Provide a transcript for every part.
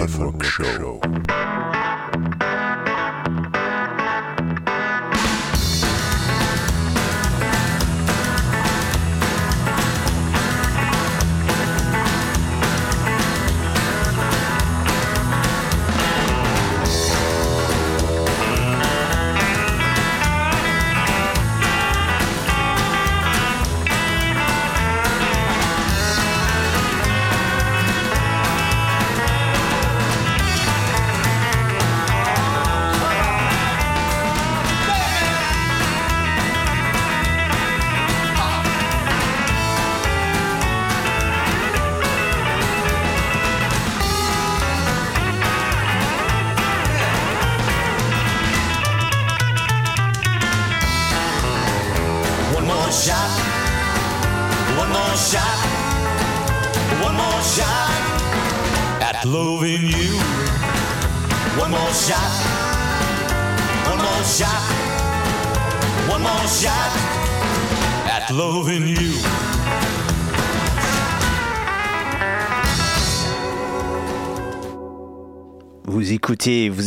Live, the Stefan Rock Show.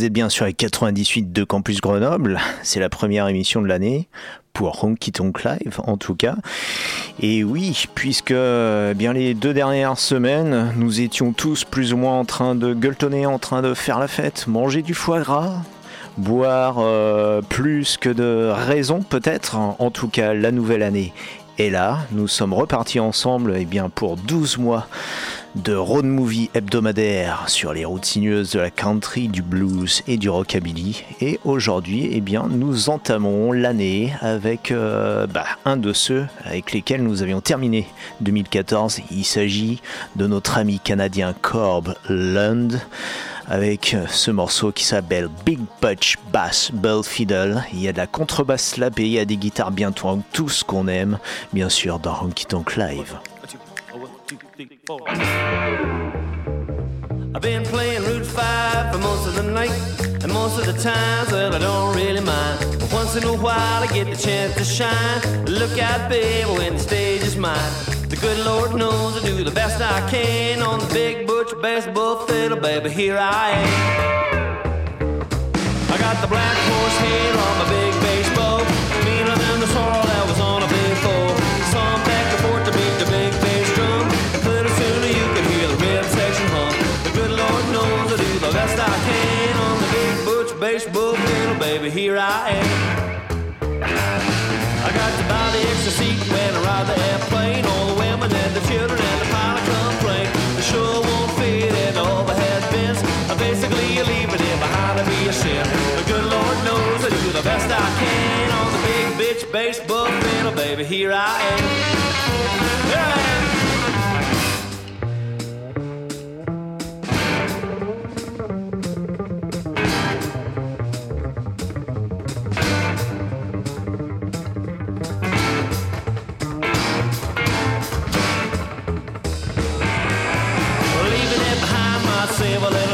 Vous êtes bien sur les 98 de Campus Grenoble. C'est la première émission de l'année pour Honky Tonk Live en tout cas. Et oui, puisque eh bien les deux dernières semaines, nous étions tous plus ou moins en train de gueuletonner, en train de faire la fête, manger du foie gras, boire euh, plus que de raison peut-être. En tout cas, la nouvelle année est là. Nous sommes repartis ensemble eh bien, pour 12 mois de road movie hebdomadaire sur les routes sinueuses de la country, du blues et du rockabilly. Et aujourd'hui, eh bien, nous entamons l'année avec euh, bah, un de ceux avec lesquels nous avions terminé 2014. Il s'agit de notre ami canadien Corb Lund avec ce morceau qui s'appelle Big Butch Bass Bell Fiddle. Il y a de la contrebasse slapée, il y a des guitares bien tout ce qu'on aime, bien sûr, dans Honky Tonk Live. I've been playing Route 5 for most of the night, and most of the times, well, I don't really mind. But once in a while, I get the chance to shine. Look out, baby, when the stage is mine. The good Lord knows I do the best I can on the big butch baseball fiddle, baby. Here I am. I got the black horse hair on my Here I am. I got to buy the extra seat when I ride the airplane. All the women and the children and the pilot complain. The sure won't fit in the overhead bins. Uh, Basically, leaving it behind to be a sin. The good Lord knows I do the best I can on the big bitch baseball fiddle, baby. Here I am. Here I am. Myself a little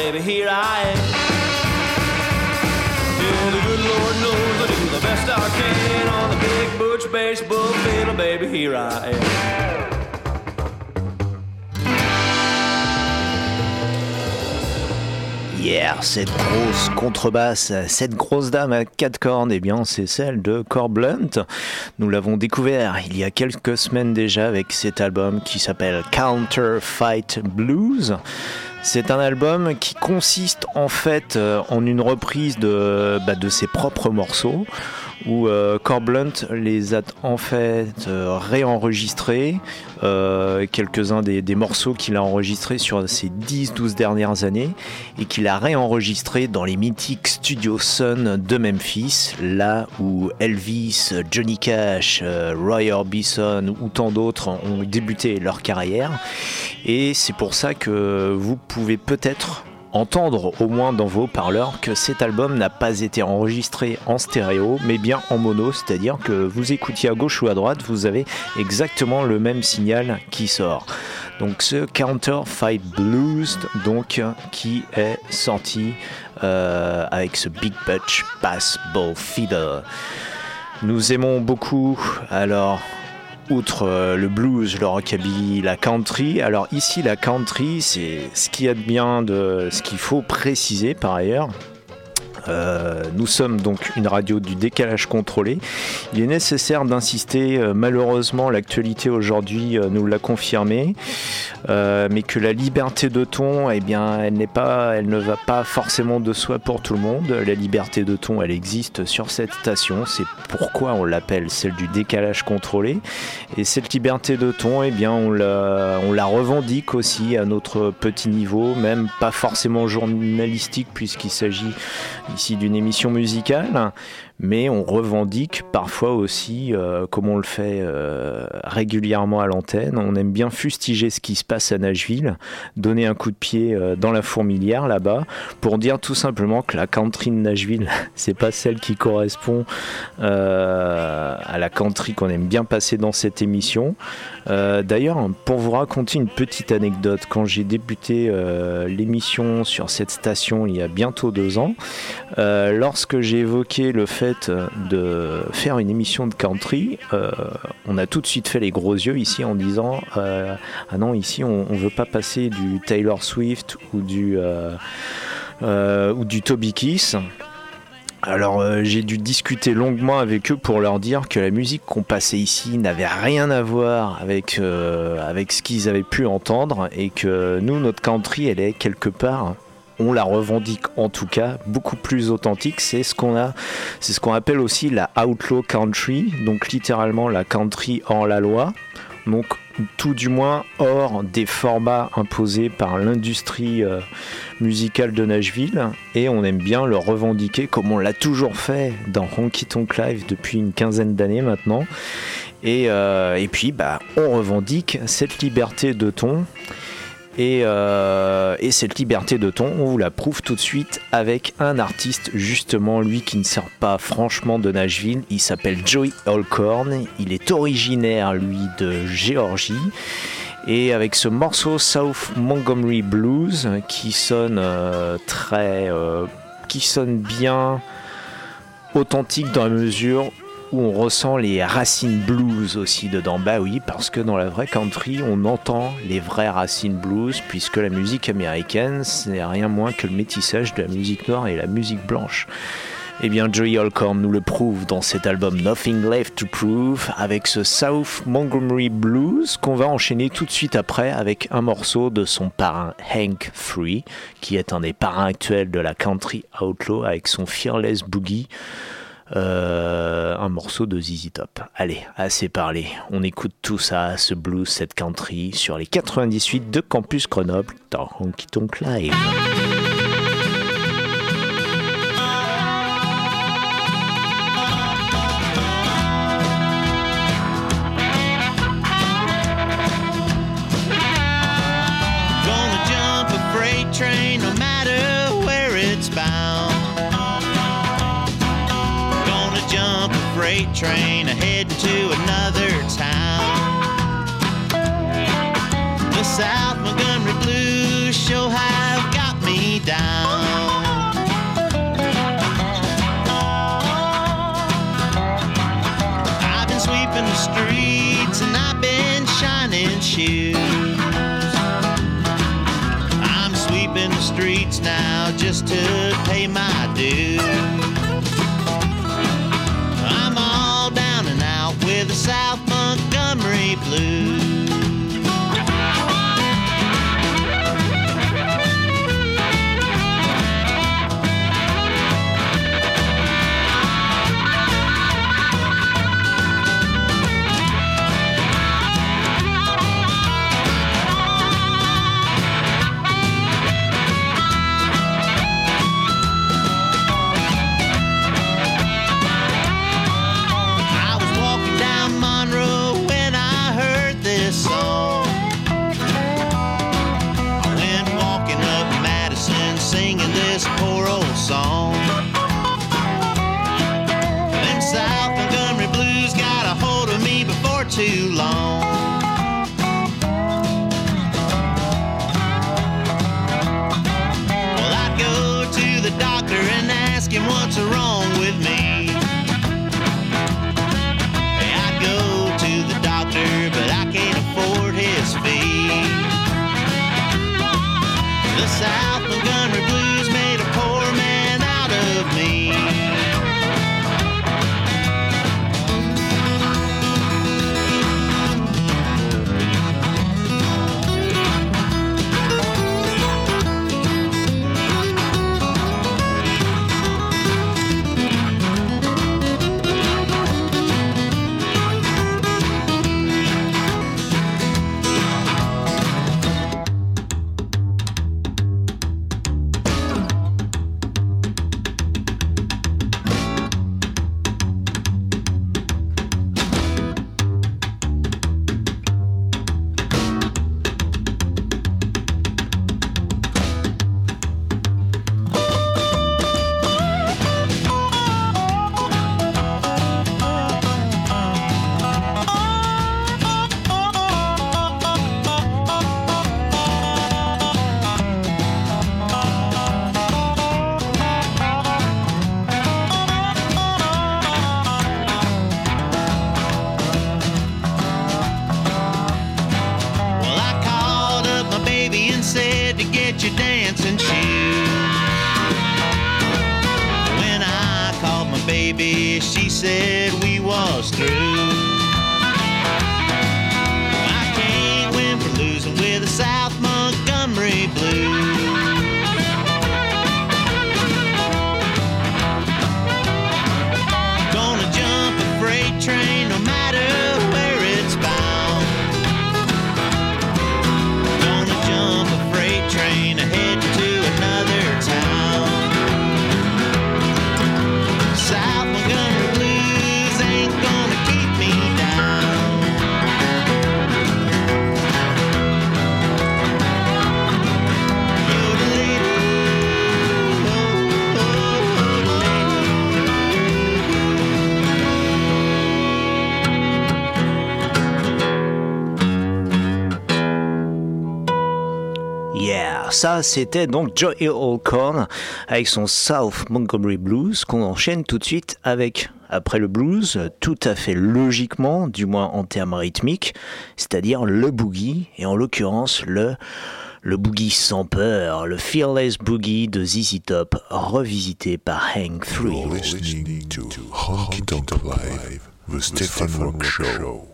Here I am. Yeah, cette grosse contrebasse, cette grosse dame à quatre cornes, eh bien, c'est celle de Corb Blunt. Nous l'avons découvert il y a quelques semaines déjà avec cet album qui s'appelle Counter Fight Blues. C'est un album qui consiste en fait euh, en une reprise de, bah, de ses propres morceaux où euh, Blunt les a en fait euh, réenregistrés, euh, quelques-uns des, morceaux qu'il a enregistrés sur ces 10-12 dernières années, et qu'il a réenregistrés dans les mythiques studios Sun de Memphis, là où Elvis, Johnny Cash, Roy Orbison ou tant d'autres ont débuté leur carrière. Et c'est pour ça que vous pouvez peut-être entendre au moins dans vos parleurs que cet album n'a pas été enregistré en stéréo mais bien en mono, c'est-à-dire que vous écoutiez à gauche ou à droite, vous avez exactement le même signal qui sort. Donc ce Counterfeit Blues donc qui est sorti euh, avec ce Big Butch Bass Ball Feeder. Nous aimons beaucoup alors outre euh, le blues, le rockabilly, la country. Alors ici, la country, c'est ce qu'il y a de bien, de ce qu'il faut préciser par ailleurs. Euh, nous sommes donc une radio du décalage contrôlé. Il est nécessaire d'insister, euh, malheureusement l'actualité aujourd'hui euh, nous l'a confirmé, mais que la liberté de ton, eh bien, elle, n'est pas, elle ne va pas forcément de soi pour tout le monde. La liberté de ton, elle existe sur cette station, c'est pourquoi on l'appelle celle du décalage contrôlé. Et cette liberté de ton, eh bien, on la, on la revendique aussi à notre petit niveau, même pas forcément journalistique puisqu'il s'agit ici d'une émission musicale, mais on revendique parfois aussi, euh, comme on le fait euh, régulièrement à l'antenne, on aime bien fustiger ce qui se passe à Nashville, donner un coup de pied euh, dans la fourmilière là-bas, pour dire tout simplement que la country de Nashville, c'est pas celle qui correspond à la country qu'on aime bien passer dans cette émission. D'ailleurs, pour vous raconter une petite anecdote, quand j'ai débuté l'émission sur cette station il y a bientôt deux ans, lorsque j'ai évoqué le fait de faire une émission de country, euh, on a tout de suite fait les gros yeux ici en disant euh, ah non ici on, on veut pas passer du Taylor Swift ou du euh, ou du Toby Kiss. Alors j'ai dû discuter longuement avec eux pour leur dire que la musique qu'on passait ici n'avait rien à voir avec, avec ce qu'ils avaient pu entendre et que nous, notre country, elle est quelque part on la revendique en tout cas beaucoup plus authentique. C'est ce qu'on a, appelle aussi la outlaw country, donc littéralement la country hors la loi. Donc tout du moins hors des formats imposés par l'industrie euh, musicale de Nashville. Et on aime bien le revendiquer comme on l'a toujours fait dans Honky Tonk Live depuis une quinzaine d'années maintenant. Et, euh, et puis bah, on revendique cette liberté de ton euh, et, cette liberté de ton, on vous la prouve tout de suite avec un artiste, justement, lui qui ne sort pas franchement de Nashville. Il s'appelle Joey Holcorn. Il est originaire, lui, de Géorgie. Et avec ce morceau South Montgomery Blues qui sonne euh, très. Euh, qui sonne bien authentique dans la mesure où on ressent les racines blues aussi dedans. Bah oui, parce que dans la vraie country, on entend les vraies racines blues, puisque la musique américaine, c'est rien moins que le métissage de la musique noire et la musique blanche. Eh bien, Joey Holcomb nous le prouve dans cet album Nothing Left to Prove avec ce South Montgomery Blues qu'on va enchaîner tout de suite après avec un morceau de son parrain Hank Free, qui est un des parrains actuels de la country outlaw avec son Fearless Boogie. Euh, un morceau de ZZ Top. Allez, assez parlé. On écoute tout ça, ce blues, cette country, sur les 98 de Campus Grenoble dans Honky Tonk Live. Ahead to another town. The South Montgomery Blues show have got me down. I've been sweeping the streets and I've been shining shoes. I'm sweeping the streets now just to pay my dues. Montgomery ça c'était donc Joey Alcorn avec son South Montgomery Blues qu'on enchaîne tout de suite avec, après le blues, tout à fait logiquement, du moins en termes rythmiques, c'est-à-dire le boogie, et en l'occurrence le, le boogie sans peur, le Fearless Boogie de ZZ Top, revisité par Hank Three. You're listening to Honky Tonk Live, the Stefan Rock Show.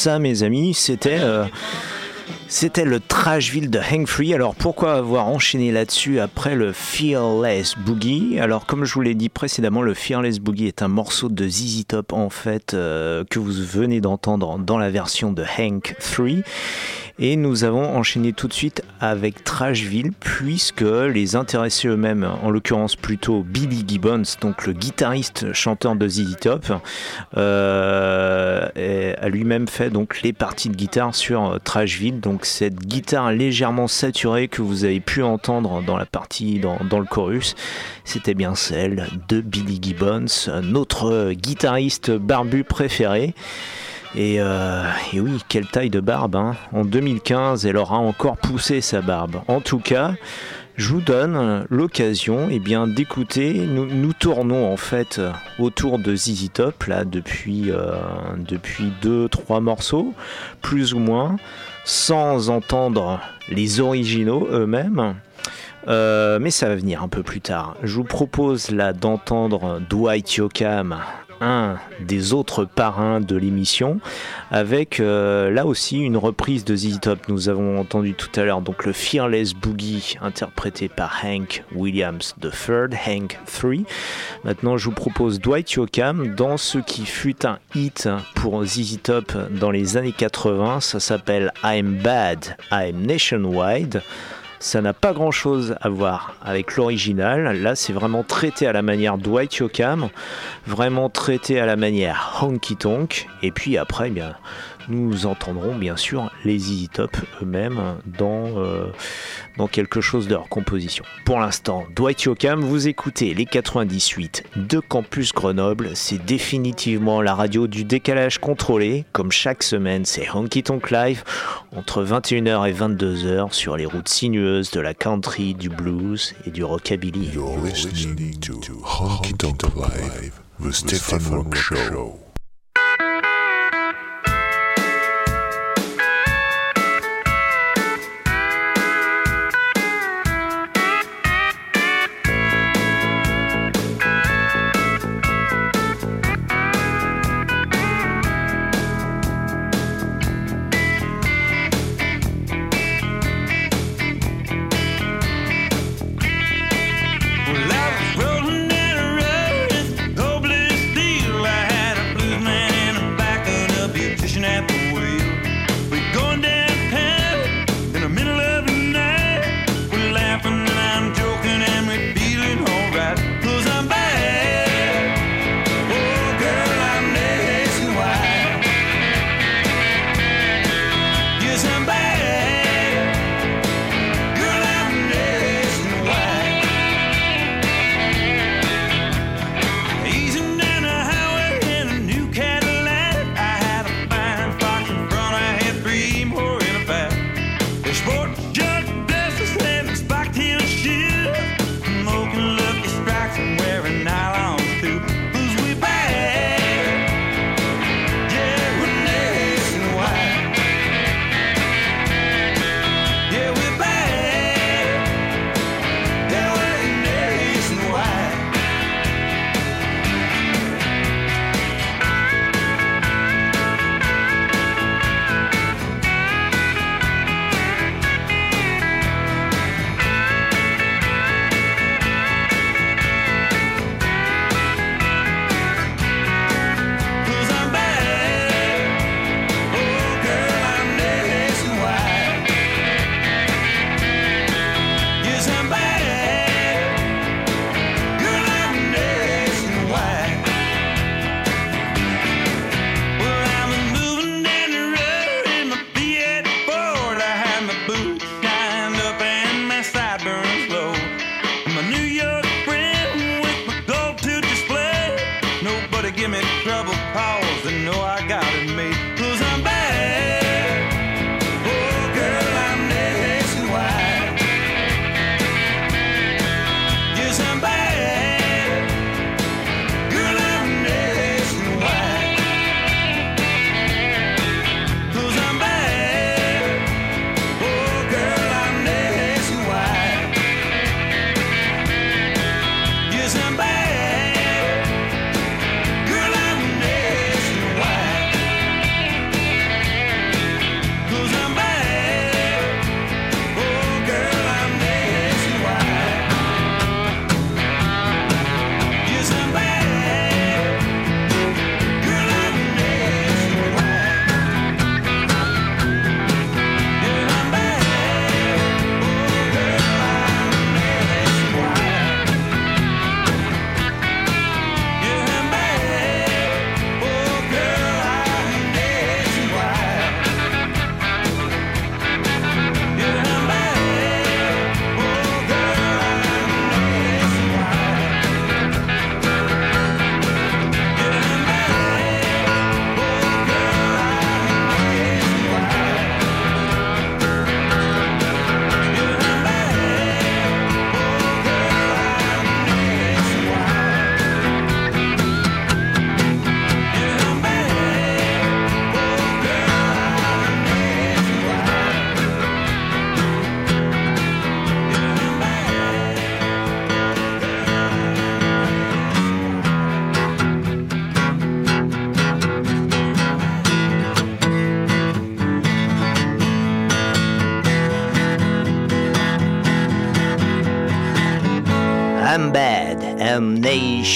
Ça mes amis, c'était euh, c'était le Trashville de Hank Free. Alors pourquoi avoir enchaîné là-dessus après le Fearless Boogie? Alors comme je vous l'ai dit précédemment, le Fearless Boogie est un morceau de ZZ Top en fait euh, que vous venez d'entendre dans la version de Hank 3. Et nous avons enchaîné tout de suite avec Trashville, puisque les intéressés eux-mêmes, en l'occurrence plutôt Billy Gibbons, donc le guitariste chanteur de ZZ Top, euh, a lui-même fait donc les parties de guitare sur euh, Trashville. Donc cette guitare légèrement saturée que vous avez pu entendre dans la partie, dans, le chorus, c'était bien celle de Billy Gibbons, notre euh, guitariste barbu préféré. Et, euh, et oui, quelle taille de barbe. hein. En 2015, elle aura encore poussé sa barbe. En tout cas, je vous donne l'occasion eh bien, d'écouter. Nous, nous tournons en fait autour de ZZ Top là, depuis, euh, depuis deux, trois morceaux, plus ou moins, sans entendre les originaux eux-mêmes. Euh, mais ça va venir un peu plus tard. Je vous propose là d'entendre Dwight Yoakam, un des autres parrains de l'émission, avec euh, là aussi une reprise de ZZ Top. Nous avons entendu tout à l'heure donc le Fearless Boogie interprété par Hank Williams III, Hank 3. Maintenant, je vous propose Dwight Yoakam dans ce qui fut un hit pour ZZ Top dans les années 80. Ça s'appelle I'm Bad, I'm Nationwide. Ça n'a pas grand chose à voir avec l'original. Là, c'est vraiment traité à la manière Dwight Yoakam, vraiment traité à la manière Honky Tonk. Et puis après, eh bien, nous entendrons bien sûr les Easy Top eux-mêmes dans, euh, dans quelque chose de leur composition. Pour l'instant, Dwight Yoakam, vous écoutez les 98 de Campus Grenoble. C'est définitivement la radio du décalage contrôlé. Comme chaque semaine, c'est Honky Tonk Live entre 21h et 22h sur les routes sinueuses de la country, du blues et du rockabilly. You're listening to Honky Tonk Live, the Stefan Rock Show.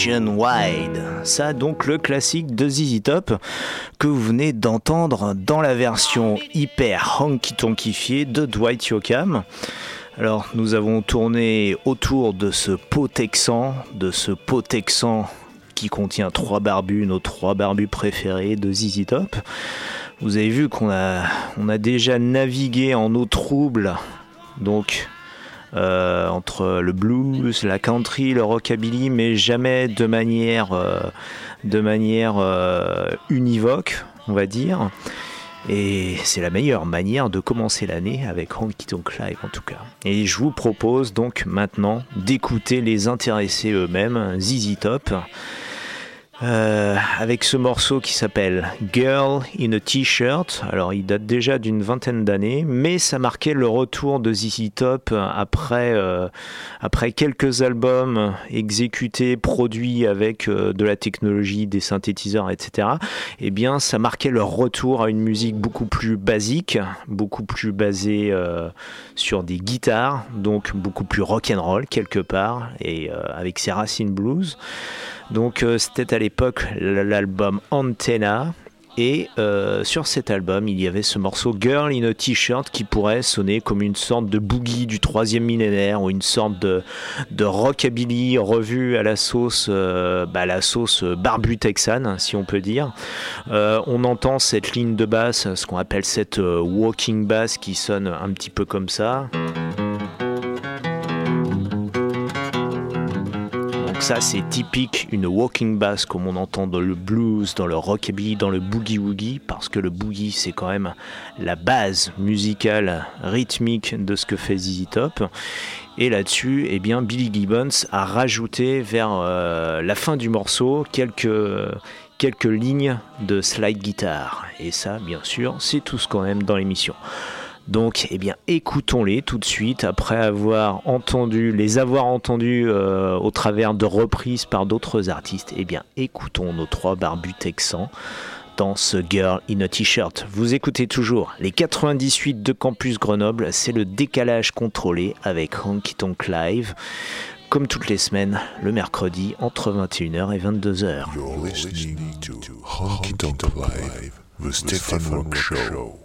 Nationwide. Ça donc le classique de ZZ Top que vous venez d'entendre dans la version hyper honky tonkifiée de Dwight Yoakam. Alors nous avons tourné autour de ce pot texan, de ce pot texan qui contient trois barbus, nos trois barbus préférés de ZZ Top. Vous avez vu qu'on a, a déjà navigué en eau trouble, donc euh, entre le blues, la country, le rockabilly, mais jamais de manière, euh, de manière euh, univoque, on va dire. Et c'est la meilleure manière de commencer l'année avec Honky Tonk Live en tout cas. Et je vous propose donc maintenant d'écouter les intéressés eux-mêmes, ZZ Top. Euh, avec ce morceau qui s'appelle Girl in a T-shirt. Alors, il date déjà d'une vingtaine d'années, mais ça marquait le retour de ZZ Top après, euh, après quelques albums exécutés, produits avec euh, de la technologie, des synthétiseurs, etc. Eh bien, ça marquait leur retour à une musique beaucoup plus basique, beaucoup plus basée sur des guitares, donc beaucoup plus rock'n'roll quelque part, et avec ses racines blues. Donc euh, c'était à l'époque l'album Antenna. Et euh, sur cet album, il y avait ce morceau Girl in a T-shirt qui pourrait sonner comme une sorte de boogie du troisième millénaire ou une sorte de, rockabilly revu à la sauce, euh, bah, la sauce barbu texane, si on peut dire. Euh, on entend cette ligne de basse, ce qu'on appelle cette walking bass qui sonne un petit peu comme ça. Ça c'est typique une walking bass comme on entend dans le blues, dans le rockabilly, dans le boogie woogie parce que le boogie c'est quand même la base musicale rythmique de ce que fait ZZ Top. Et là-dessus, eh bien Billy Gibbons a rajouté vers euh, la fin du morceau quelques quelques lignes de slide guitare et ça bien sûr, c'est tout ce qu'on aime dans l'émission. Donc, eh bien, écoutons-les tout de suite après avoir entendu, les avoir entendus euh, au travers de reprises par d'autres artistes. Eh bien, écoutons nos trois barbus texans dans ce Girl in a T-shirt. Vous écoutez toujours les 98 de Campus Grenoble, c'est le décalage contrôlé avec Honky Tonk Live. Comme toutes les semaines, le mercredi entre 21h et 22h. You're listening to Honky Tonk Live, the Stefan Rock Show.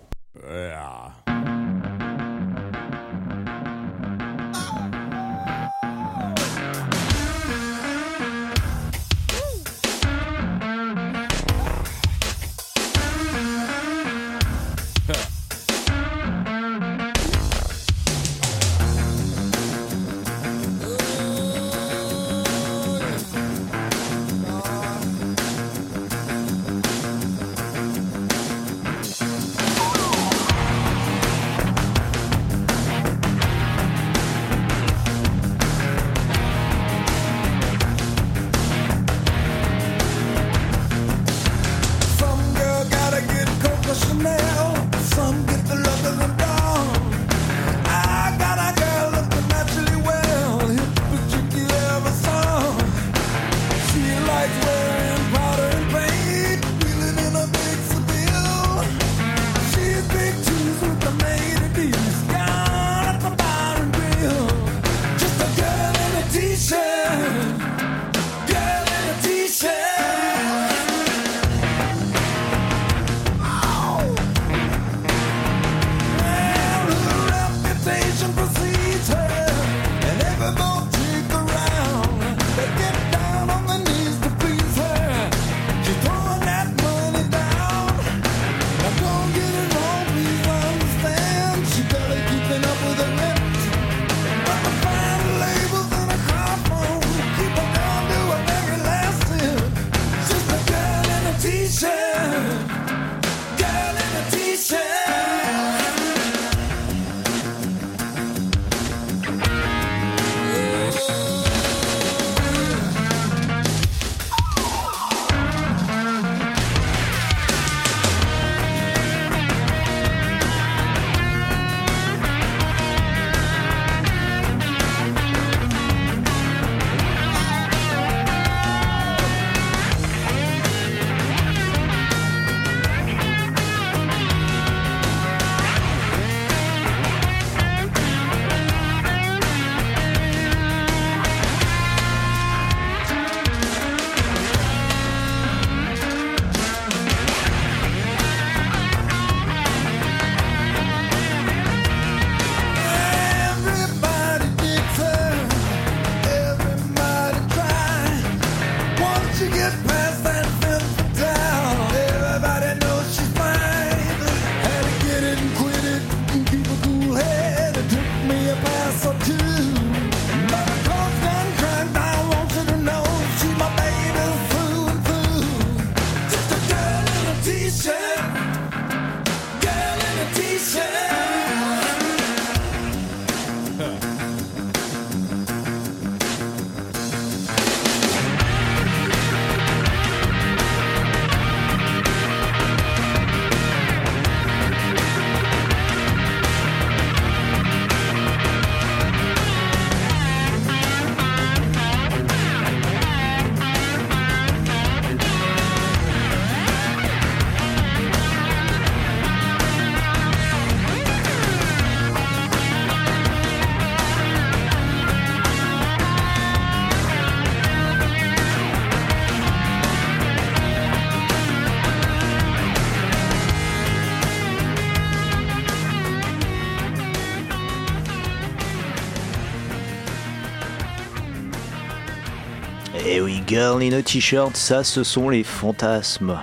Girl in a T-shirt, ça ce sont les fantasmes.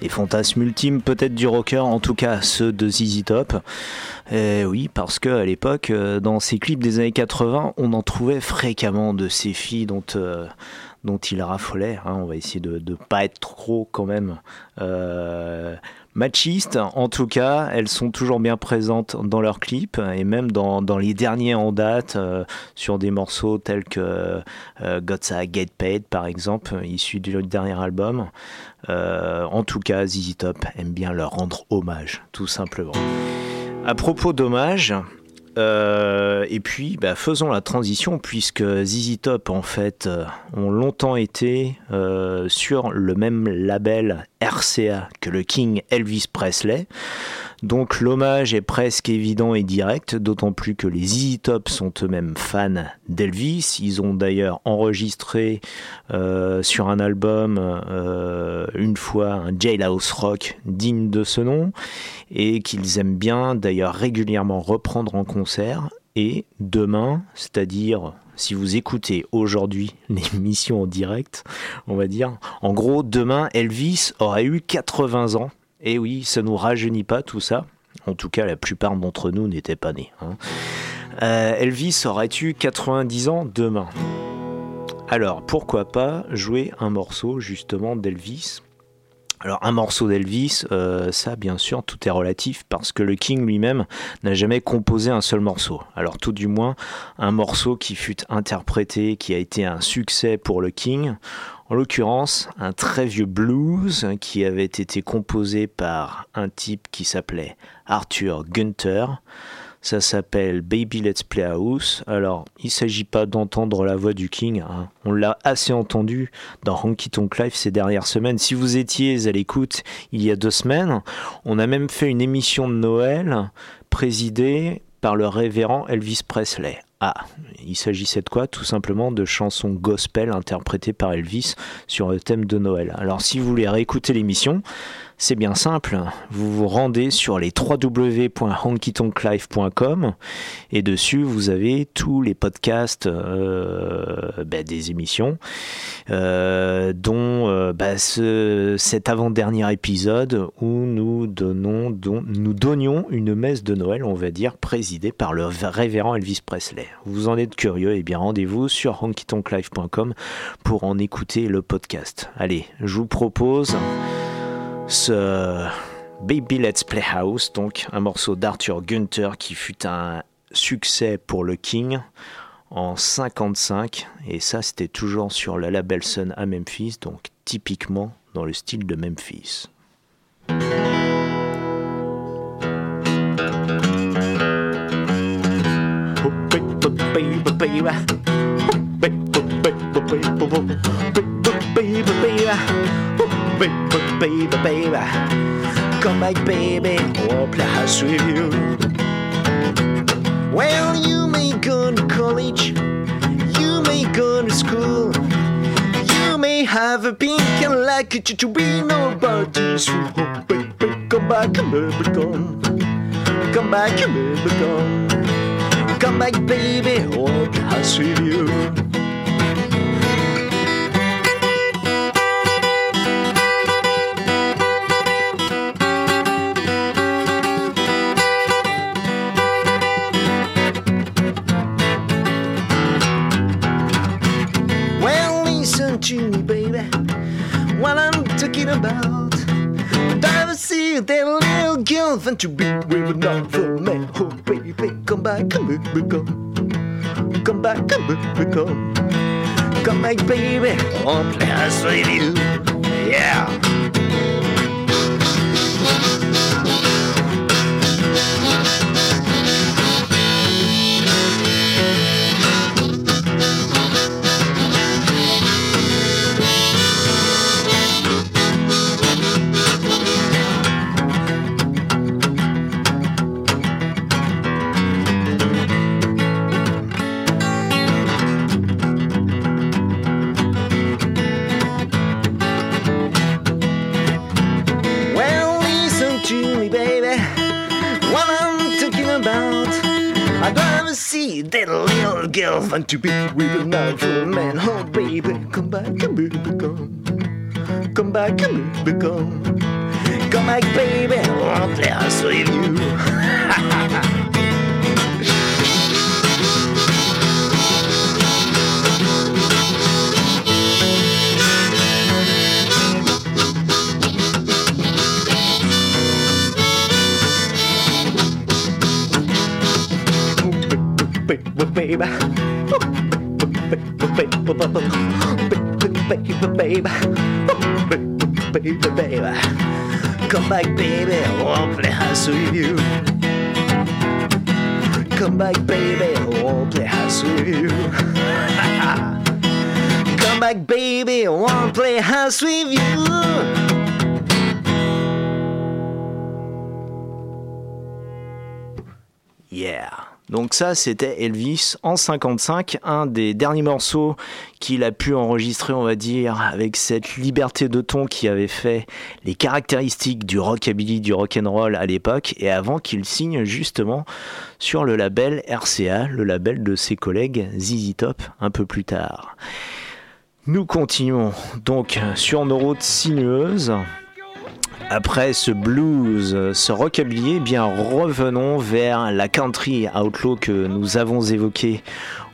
Les fantasmes ultimes peut-être du rocker, en tout cas ceux de ZZ Top. Eh oui, parce que à l'époque, euh, dans ces clips des années 80, on en trouvait fréquemment de ces filles dont, euh, dont il raffolait. hein. On va essayer de ne pas être trop quand même euh, machiste. En tout cas, elles sont toujours bien présentes dans leurs clips et même dans, les derniers en date euh, sur des morceaux tels que euh, Gotta Get Paid par exemple, issu du dernier album. Euh, en tout cas, ZZ Top aime bien leur rendre hommage, tout simplement. À propos d'hommage, euh, et puis, bah, faisons la transition puisque ZZ Top, en fait, euh, ont longtemps été euh, sur le même label RCA que le King Elvis Presley. Donc l'hommage est presque évident et direct, d'autant plus que les ZZ Top sont eux-mêmes fans d'Elvis. Ils ont d'ailleurs enregistré euh, sur un album euh, une fois un jailhouse rock digne de ce nom et qu'ils aiment bien d'ailleurs régulièrement reprendre en concert. Et demain, c'est-à-dire si vous écoutez aujourd'hui l'émission en direct, on va dire, en gros, demain, Elvis aurait eu 80 ans. Et oui, ça nous rajeunit pas tout ça. En tout cas, la plupart d'entre nous n'étaient pas nés. hein. Euh, Elvis aurait eu 90 ans demain? Alors, pourquoi pas jouer un morceau justement d'Elvis? Alors un morceau d'Elvis, euh, ça bien sûr tout est relatif parce que le King lui-même n'a jamais composé un seul morceau. Alors tout du moins un morceau qui fut interprété, qui a été un succès pour le King. En l'occurrence, un très vieux blues qui avait été composé par un type qui s'appelait Arthur Gunther. Ça s'appelle Baby Let's Play House. Alors, il ne s'agit pas d'entendre la voix du King. hein. On l'a assez entendu dans Honky Tonk Live ces dernières semaines. Si vous étiez à l'écoute il y a deux semaines, on a même fait une émission de Noël présidée par le révérend Elvis Presley. Ah, il s'agissait de quoi? Tout simplement de chansons gospel interprétées par Elvis sur le thème de Noël. Alors si vous voulez réécouter l'émission, c'est bien simple, vous vous rendez sur les www.honkytonklive.com et dessus vous avez tous les podcasts euh, ben, des émissions, euh, dont euh, ce- cet avant-dernier épisode où nous, donnions une messe de Noël, on va dire, présidée par le révérend Elvis Presley. Vous en êtes curieux, et bien rendez-vous sur honkytonklive.com pour en écouter le podcast. Allez, je vous propose ce Baby Let's Play House, donc un morceau d'Arthur Gunther qui fut un succès pour le King en 55 et ça c'était toujours sur le label Sun à Memphis, donc typiquement dans le style de Memphis. Baby, baby, baby. Come back, baby, or house with you. Well, you may go to college, you may go to school, you may have a pink and like it to be nobody's fool. Oh, baby, come back, baby, come. Come back, baby, come. Come back, baby, or house with you. Talking about. Never see that little girl want to be with another man. Oh, baby, come back, come back, come. Come back, come back, come. Come back, baby. Oh, play with you. Yeah. Girl want to be with another man. Oh, baby, come back, baby, come. Come back, baby, come. Come back, baby, I won't let us with you. Oh, baby, baby, baby, baby, come back, baby, won't play house with you. Come back, baby, won't play house with you. Come back, baby, won't play house with you. Donc ça, c'était Elvis en 55, un des derniers morceaux qu'il a pu enregistrer, on va dire, avec cette liberté de ton qui avait fait les caractéristiques du rockabilly, du rock'n'roll à l'époque, et avant qu'il signe justement sur le label RCA, le label de ses collègues ZZ Top, un peu plus tard. Nous continuons donc sur nos routes sinueuses. Après ce blues, ce rockabilly, eh bien revenons vers la country outlaw que nous avons évoqué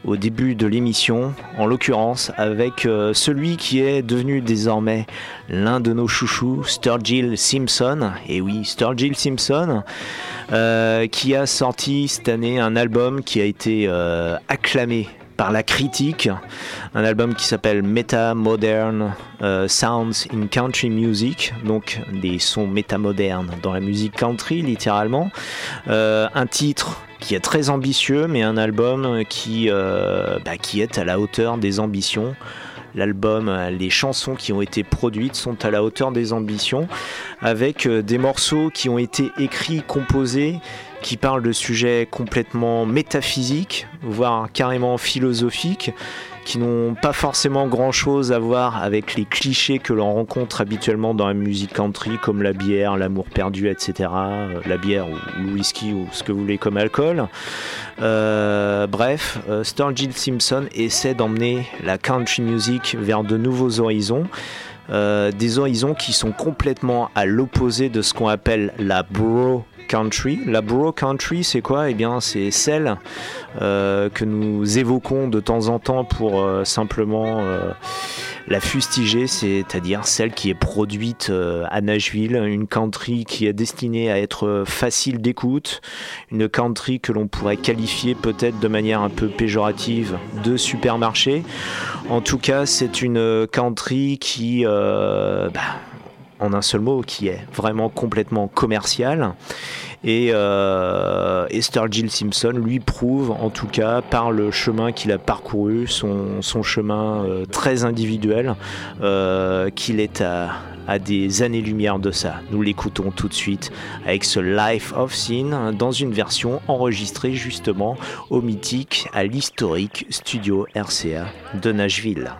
au début de l'émission, en l'occurrence avec euh, celui qui est devenu désormais l'un de nos chouchous, Sturgill Simpson. Et oui, Sturgill Simpson, euh, qui a sorti cette année un album qui a été euh, acclamé par la critique, un album qui s'appelle Meta Modern euh, Sounds in Country Music, donc des sons métamodernes dans la musique country littéralement, Euh, un titre qui est très ambitieux, mais un album qui, euh, bah, qui est à la hauteur des ambitions. L'album, les chansons qui ont été produites sont à la hauteur des ambitions, avec des morceaux qui ont été écrits, composés, qui parlent de sujets complètement métaphysiques, voire carrément philosophiques, qui n'ont pas forcément grand-chose à voir avec les clichés que l'on rencontre habituellement dans la musique country, comme la bière, l'amour perdu, etc. Euh, La bière ou le whisky ou ce que vous voulez comme alcool. Euh, bref, euh, Sturgill Simpson essaie d'emmener la country music vers de nouveaux horizons. Euh, des horizons qui sont complètement à l'opposé de ce qu'on appelle la bro La bro country, c'est quoi? Eh bien, c'est celle euh, que nous évoquons de temps en temps pour euh, simplement euh, la fustiger, c'est-à-dire celle qui est produite à Nashville, une country qui est destinée à être facile d'écoute, une country que l'on pourrait qualifier peut-être de manière un peu péjorative de supermarché. En tout cas, c'est une country qui, bah, en un seul mot, qui est vraiment complètement commerciale. Et, euh, Sturgill Simpson lui prouve, en tout cas, par le chemin qu'il a parcouru, son, son chemin euh, très individuel, euh, qu'il est à, à des années-lumière de ça. Nous l'écoutons tout de suite avec ce Life of Sin dans une version enregistrée justement au mythique, à l'historique studio RCA de Nashville.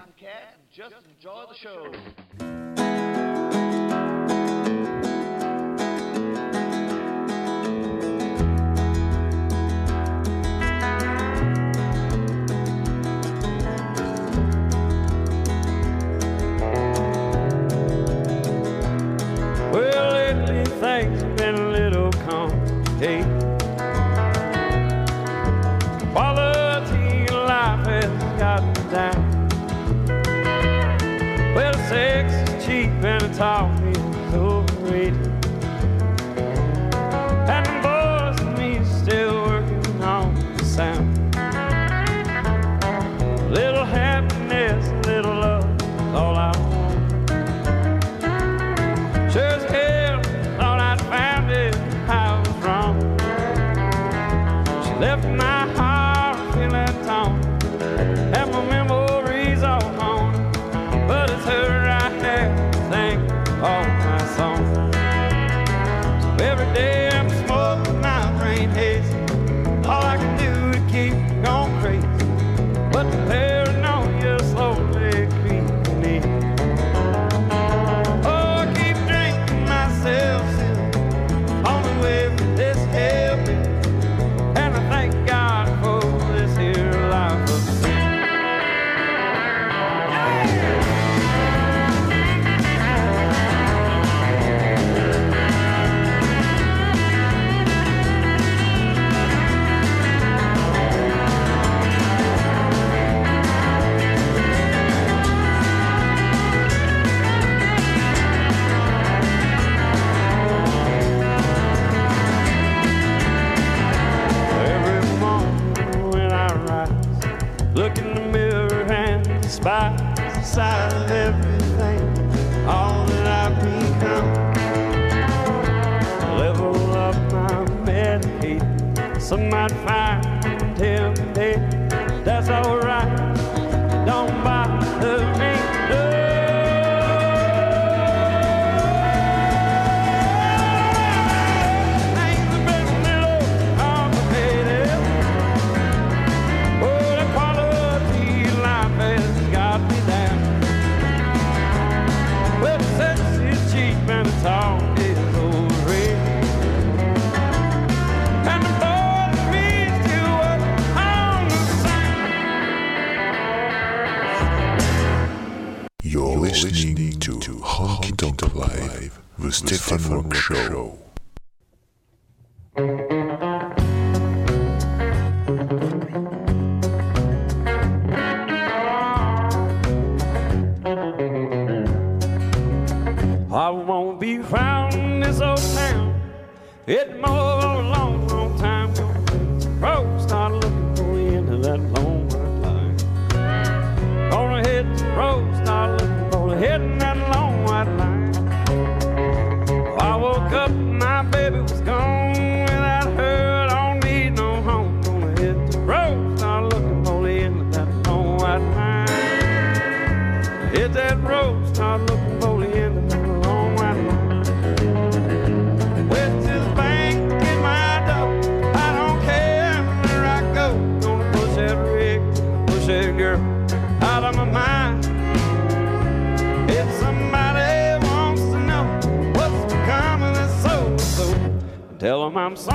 And mams.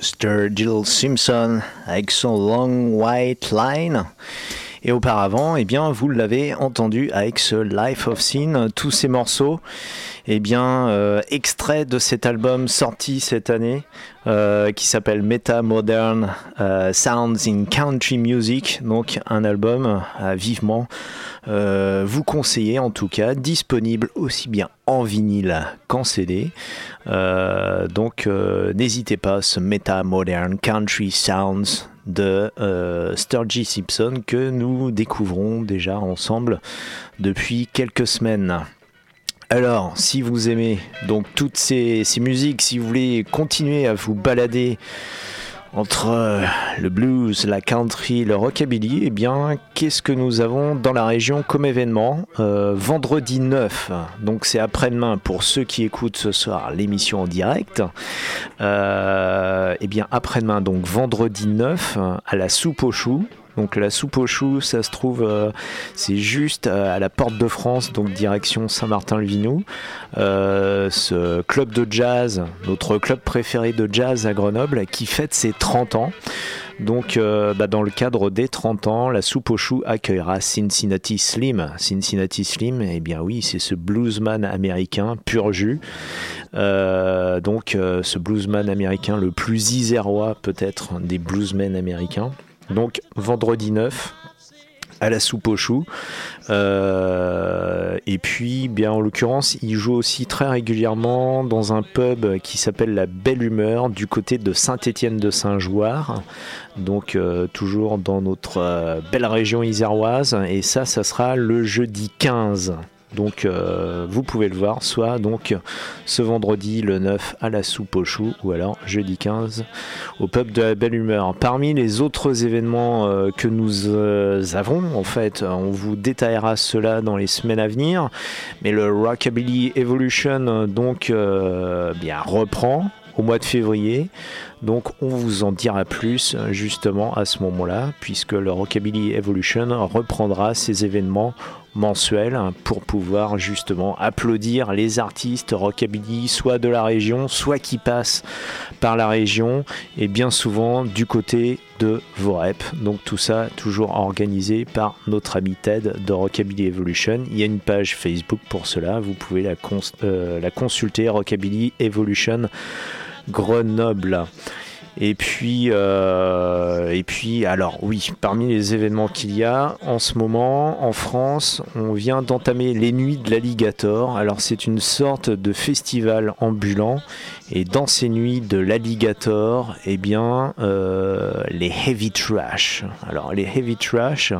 Mr. Jill Simpson avec son Long White Line. Et auparavant, eh bien, vous l'avez entendu avec ce Life of Sin, tous ces morceaux, eh bien, euh, extraits de cet album sorti cette année, euh, qui s'appelle Meta Modern euh, Sounds in Country Music, donc un album à vivement vous conseiller en tout cas, disponible aussi bien en vinyle qu'en CD. Donc n'hésitez pas, ce Meta Modern Country Sounds de euh, Sturgy Simpson que nous découvrons déjà ensemble depuis quelques semaines. Alors, si vous aimez donc toutes ces, musiques, si vous voulez continuer à vous balader entre euh, le blues, la country, le rockabilly, eh bien, qu'est-ce que nous avons dans la région comme événement Euh, Vendredi 9, donc c'est après-demain pour ceux qui écoutent ce soir l'émission en direct. Euh, eh bien, après-demain, donc vendredi 9, à la soupe aux choux. Donc la soupe aux choux, ça se trouve, euh, c'est juste euh, à la porte de France, donc direction Saint-Martin-le-Vinou. Euh, ce club de jazz, notre club préféré de jazz à Grenoble, qui fête ses 30 ans. Donc, bah, dans le cadre des 30 ans, la soupe aux choux accueillera Cincinnati Slim. Cincinnati Slim, eh bien oui, c'est ce bluesman américain pur jus. Donc, ce bluesman américain le plus isérois peut-être des bluesmen américains. Donc, vendredi 9, à la soupe aux choux. Euh, et puis, bien en l'occurrence, il joue aussi très régulièrement dans un pub qui s'appelle La Belle Humeur du côté de Saint-Étienne de Saint-Jouard. Donc, euh, toujours dans notre euh, belle région iséroise. Et ça, ça sera le jeudi 15. Donc euh, vous pouvez le voir soit donc ce vendredi le 9 à la soupe aux choux ou alors jeudi 15 au pub de la belle humeur. Parmi les autres événements euh, que nous euh, avons, en fait, on vous détaillera cela dans les semaines à venir, mais le Rockabilly Evolution donc bien reprend au mois de février. Donc on vous en dira plus justement à ce moment-là, puisque le Rockabilly Evolution reprendra ses événements mensuels hein, pour pouvoir justement applaudir les artistes rockabilly soit de la région, soit qui passent par la région et bien souvent du côté de Vorep. Donc tout ça toujours organisé par notre ami Ted de Rockabilly Evolution. Il y a une page Facebook pour cela, vous pouvez la, euh, la consulter Rockabilly Evolution Grenoble. Et puis, euh, et puis, alors oui, parmi les événements qu'il y a en ce moment en France, on vient d'entamer les Nuits de l'Alligator. Alors c'est une sorte de festival ambulant. Et dans ces nuits de l'Alligator, eh bien, euh, les Heavy Trash. Alors les Heavy Trash,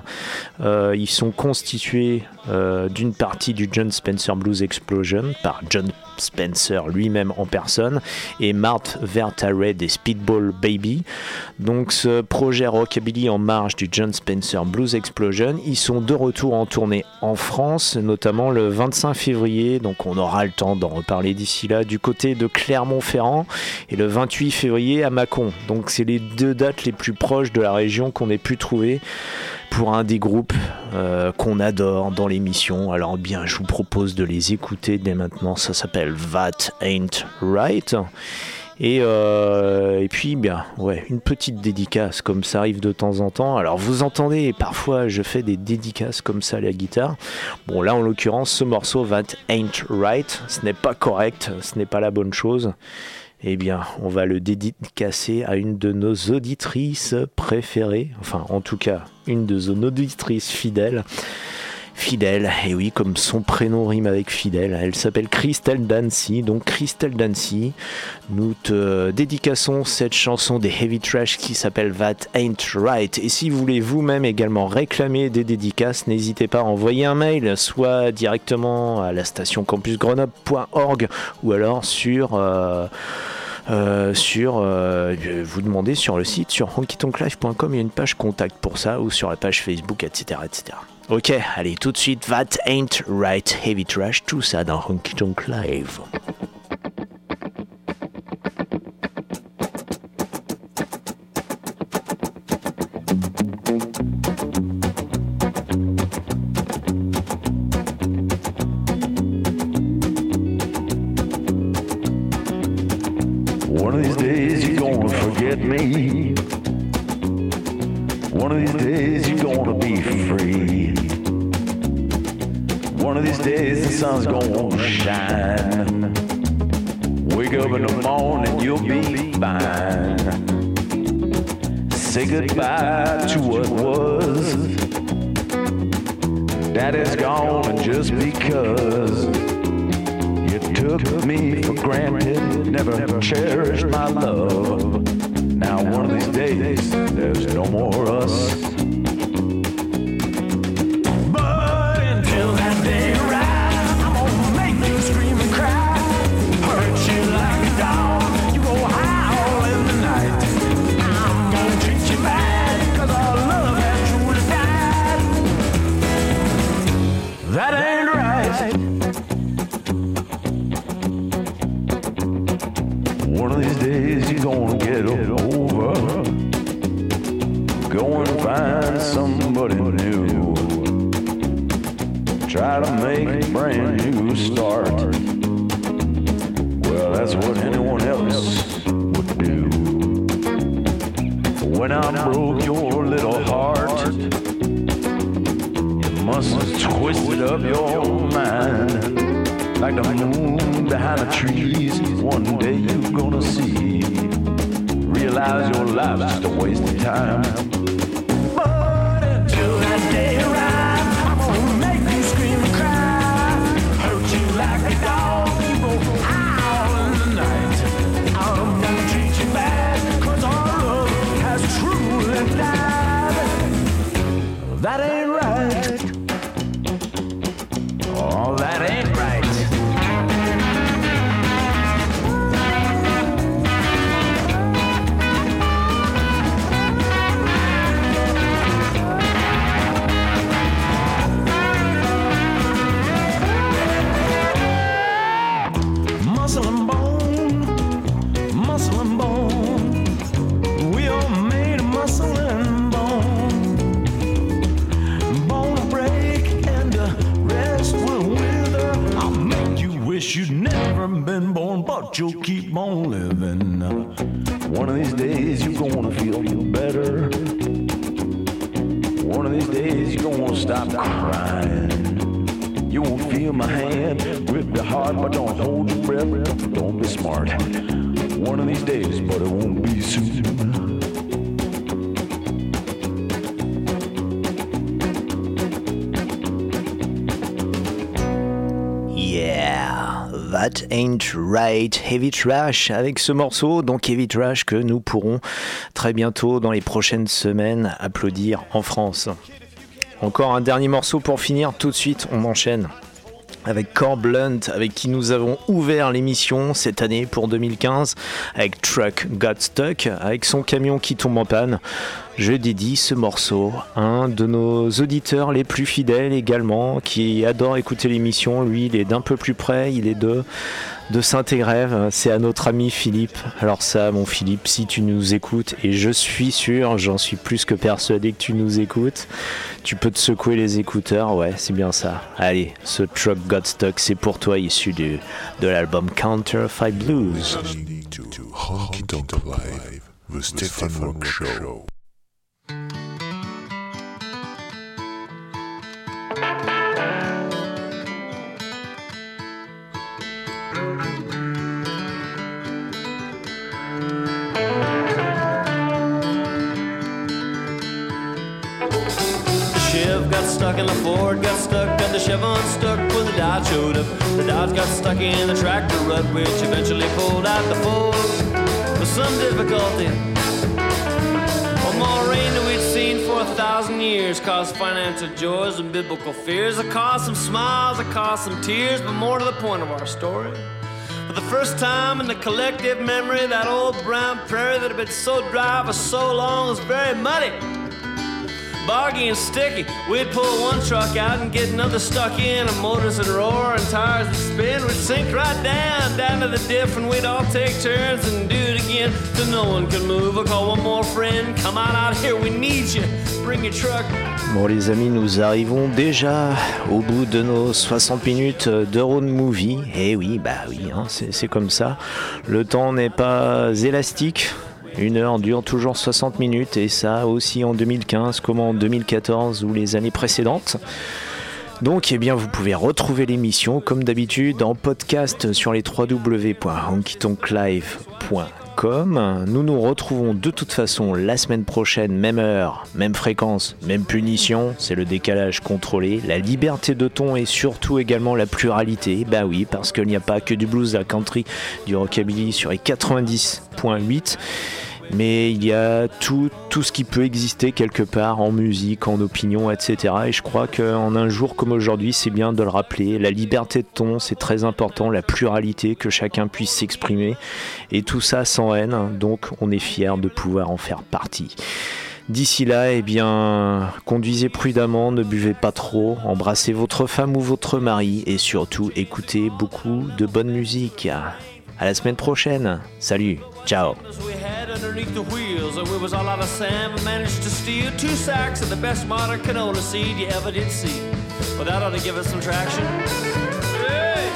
euh, ils sont constitués euh, d'une partie du John Spencer Blues Explosion par John Spencer lui-même en personne et Marthe Vertare des Speedball Baby. Donc ce projet Rockabilly en marge du John Spencer Blues Explosion, ils sont de retour en tournée en France, notamment le 25 février, donc on aura le temps d'en reparler d'ici là, du côté de Et le 28 février à Mâcon. Donc c'est les deux dates les plus proches de la région qu'on ait pu trouver pour un des groupes euh, qu'on adore dans l'émission. Alors bien, je vous propose de les écouter dès maintenant. Ça s'appelle That Ain't Right. Et, euh, et puis, bien, ouais, une petite dédicace comme ça arrive de temps en temps. Alors, vous entendez, parfois, je fais des dédicaces comme ça à la guitare. Bon, là, en l'occurrence, ce morceau, That Ain't Right, ce n'est pas correct, ce n'est pas la bonne chose. Eh bien, on va le dédicacer à une de nos auditrices préférées. Enfin, en tout cas, une de nos auditrices fidèles. Fidèle, et oui, comme son prénom rime avec fidèle, elle s'appelle Christelle Dancy. Donc, Christelle Dancy, nous te dédicassons cette chanson des Heavy Trash qui s'appelle That Ain't Right. Et si vous voulez vous-même également réclamer des dédicaces, n'hésitez pas à envoyer un mail, soit directement à la station campusgrenoble.org ou alors sur. euh, euh, euh, vous demandez sur le site sur honkytonklife.com il y a une page contact pour ça ou sur la page Facebook etc etc ok allez tout de suite That Ain't Right Heavy Trash tout ça dans Honky Tonk Live sun's gonna shine. Wake up in the morning, you'll be fine. Say goodbye to what was. Daddy's gone, and just because you took me for granted, never cherished my love. Now one of these days, there's no more us. You'll keep on living. One of these days you're gonna feel better. One of these days you're gonna stop crying. You won't feel my hand grip your heart, but don't hold your breath. Don't be smart. One of these days, but it won't be soon. That ain't right. Heavy Trash avec ce morceau, donc Heavy Trash que nous pourrons très bientôt dans les prochaines semaines applaudir en France. Encore un dernier morceau pour finir, tout de suite on enchaîne avec Core Blunt, avec qui nous avons ouvert l'émission cette année pour 2015, avec Truck Got Stuck, avec son camion qui tombe en panne. Je dédie ce morceau à un de nos auditeurs les plus fidèles également, qui adore écouter l'émission. Lui, il est d'un peu plus près, il est de, de Saint-Égrève. C'est à notre ami Philippe. Alors ça, mon Philippe, si tu nous écoutes, et je suis sûr, j'en suis plus que persuadé que tu nous écoutes, tu peux te secouer les écouteurs, ouais, c'est bien ça. Allez, ce Truck Got Stuck, c'est pour toi, issu de l'album Counterfeit Blues. Stuck and the Ford got stuck and the Chev unstuck when the Dodge showed up. The Dodge got stuck in the tractor rut, which eventually pulled out the Ford with some difficulty. Well, more rain than we'd seen for a thousand years caused financial joys and biblical fears. It caused some smiles, it caused some tears, but more to the point of our story. For the first time in the collective memory, that old brown prairie that had been so dry for so long was very muddy boggy and sticky. We'd pull one truck out and get another stuck in, and motors would roar and tires would spin. We'd sink right down, down to the diff, and we'd all take turns and do it again till no one could move. I call one more friend, come on out here, we need you. Bring your truck. Bon les amis, nous arrivons déjà au bout de nos 60 minutes de road movie. Et oui, bah oui, hein, c'est comme ça. Le temps n'est pas élastique. Une heure dure toujours 60 minutes et ça aussi en 2015 comme en 2014 ou les années précédentes. Donc, eh bien, vous pouvez retrouver l'émission comme d'habitude en podcast sur les www.honkytonklive.com. Nous nous retrouvons de toute façon la semaine prochaine, même heure, même fréquence, même punition. C'est le décalage contrôlé, la liberté de ton et surtout également la pluralité. Bah oui, parce qu'il n'y a pas que du blues, la country, du rockabilly sur les 90.8 mais il y a tout, ce qui peut exister quelque part en musique, en opinion, etc. Et je crois qu'en un jour comme aujourd'hui, c'est bien de le rappeler. La liberté de ton, c'est très important, la pluralité, que chacun puisse s'exprimer, et tout ça sans haine, donc on est fier de pouvoir en faire partie. D'ici là, eh bien, conduisez prudemment, ne buvez pas trop, embrassez votre femme ou votre mari et surtout écoutez beaucoup de bonne musique. À la semaine prochaine. Salut. Ciao. we had underneath the wheels. and We was all out of sand, but managed to steal two sacks of the best modern canola seed you ever did see. Well, that ought to give us some traction. Hey,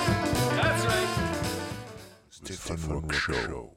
that's right. Stephen Rock Show.